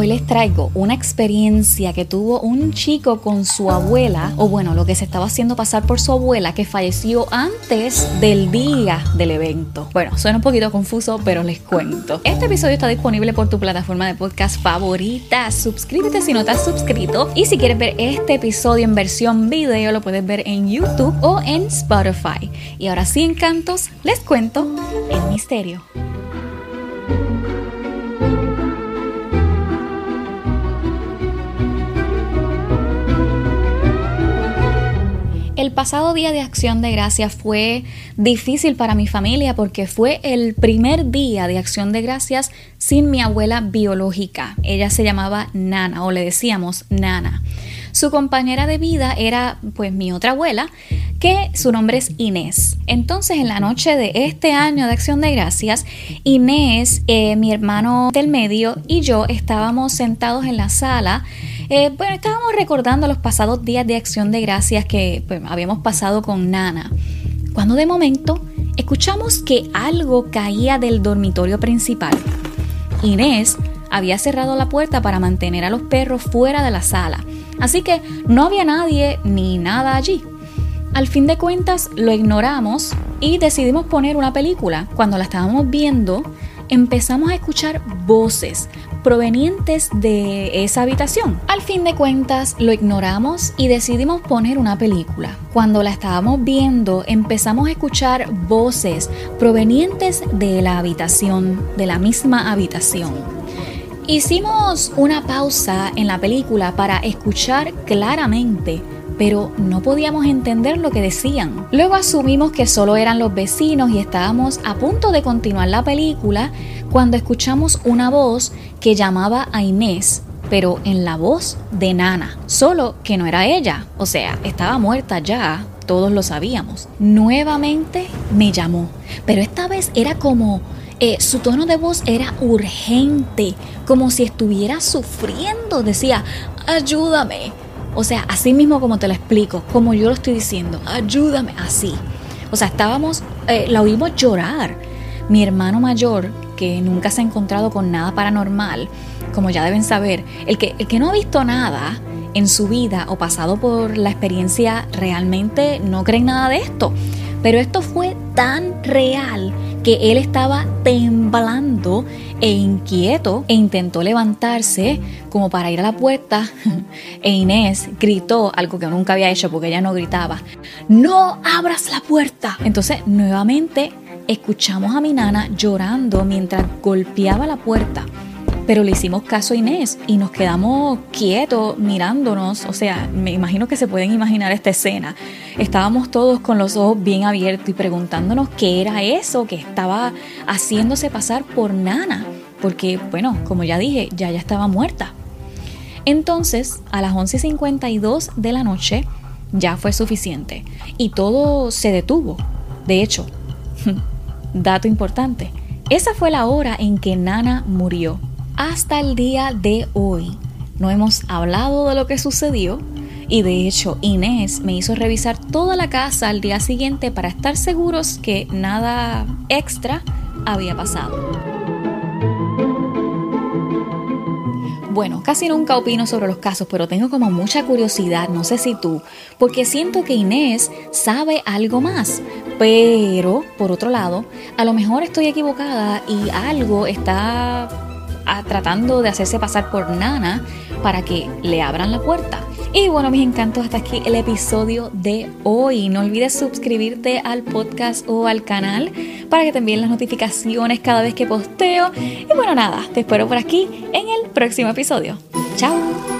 Hoy les traigo una experiencia que tuvo un chico con su abuela, o bueno, lo que se estaba haciendo pasar por su abuela que falleció antes del día del evento. Bueno, suena un poquito confuso, pero les cuento. Este episodio está disponible por tu plataforma de podcast favorita. Suscríbete si no te has suscrito. Y si quieres ver este episodio en versión video, lo puedes ver en YouTube o en Spotify. Y ahora sí, encantos, les cuento el misterio. El pasado día de acción de gracias fue difícil para mi familia porque fue el primer día de acción de gracias sin mi abuela biológica. Ella se llamaba Nana o le decíamos Nana. Su compañera de vida era pues mi otra abuela, que su nombre es Inés. Entonces en la noche de este año de Acción de Gracias, Inés, eh, mi hermano del medio y yo estábamos sentados en la sala eh, bueno, estábamos recordando los pasados días de acción de gracias que pues, habíamos pasado con Nana, cuando de momento escuchamos que algo caía del dormitorio principal. Inés había cerrado la puerta para mantener a los perros fuera de la sala, así que no había nadie ni nada allí. Al fin de cuentas lo ignoramos y decidimos poner una película. Cuando la estábamos viendo, empezamos a escuchar voces, provenientes de esa habitación. Al fin de cuentas lo ignoramos y decidimos poner una película. Cuando la estábamos viendo empezamos a escuchar voces provenientes de la habitación, de la misma habitación. Hicimos una pausa en la película para escuchar claramente pero no podíamos entender lo que decían. Luego asumimos que solo eran los vecinos y estábamos a punto de continuar la película cuando escuchamos una voz que llamaba a Inés, pero en la voz de Nana, solo que no era ella, o sea, estaba muerta ya, todos lo sabíamos. Nuevamente me llamó, pero esta vez era como... Eh, su tono de voz era urgente, como si estuviera sufriendo. Decía, ayúdame, o sea, así mismo como te lo explico, como yo lo estoy diciendo, ayúdame así. O sea, estábamos, eh, la oímos llorar. Mi hermano mayor, que nunca se ha encontrado con nada paranormal, como ya deben saber, el que, el que no ha visto nada en su vida o pasado por la experiencia realmente no cree nada de esto. Pero esto fue tan real que él estaba temblando e inquieto e intentó levantarse como para ir a la puerta. E Inés gritó algo que nunca había hecho porque ella no gritaba, no abras la puerta. Entonces nuevamente escuchamos a mi nana llorando mientras golpeaba la puerta pero le hicimos caso a Inés y nos quedamos quietos mirándonos. O sea, me imagino que se pueden imaginar esta escena. Estábamos todos con los ojos bien abiertos y preguntándonos qué era eso que estaba haciéndose pasar por Nana. Porque, bueno, como ya dije, ya ya estaba muerta. Entonces, a las 11.52 de la noche, ya fue suficiente. Y todo se detuvo. De hecho, dato importante, esa fue la hora en que Nana murió hasta el día de hoy no hemos hablado de lo que sucedió y de hecho Inés me hizo revisar toda la casa al día siguiente para estar seguros que nada extra había pasado. Bueno, casi nunca opino sobre los casos, pero tengo como mucha curiosidad, no sé si tú, porque siento que Inés sabe algo más. Pero, por otro lado, a lo mejor estoy equivocada y algo está tratando de hacerse pasar por Nana para que le abran la puerta. Y bueno, mis encantos, hasta aquí el episodio de hoy. No olvides suscribirte al podcast o al canal para que te envíen las notificaciones cada vez que posteo. Y bueno, nada, te espero por aquí en el próximo episodio. Chao.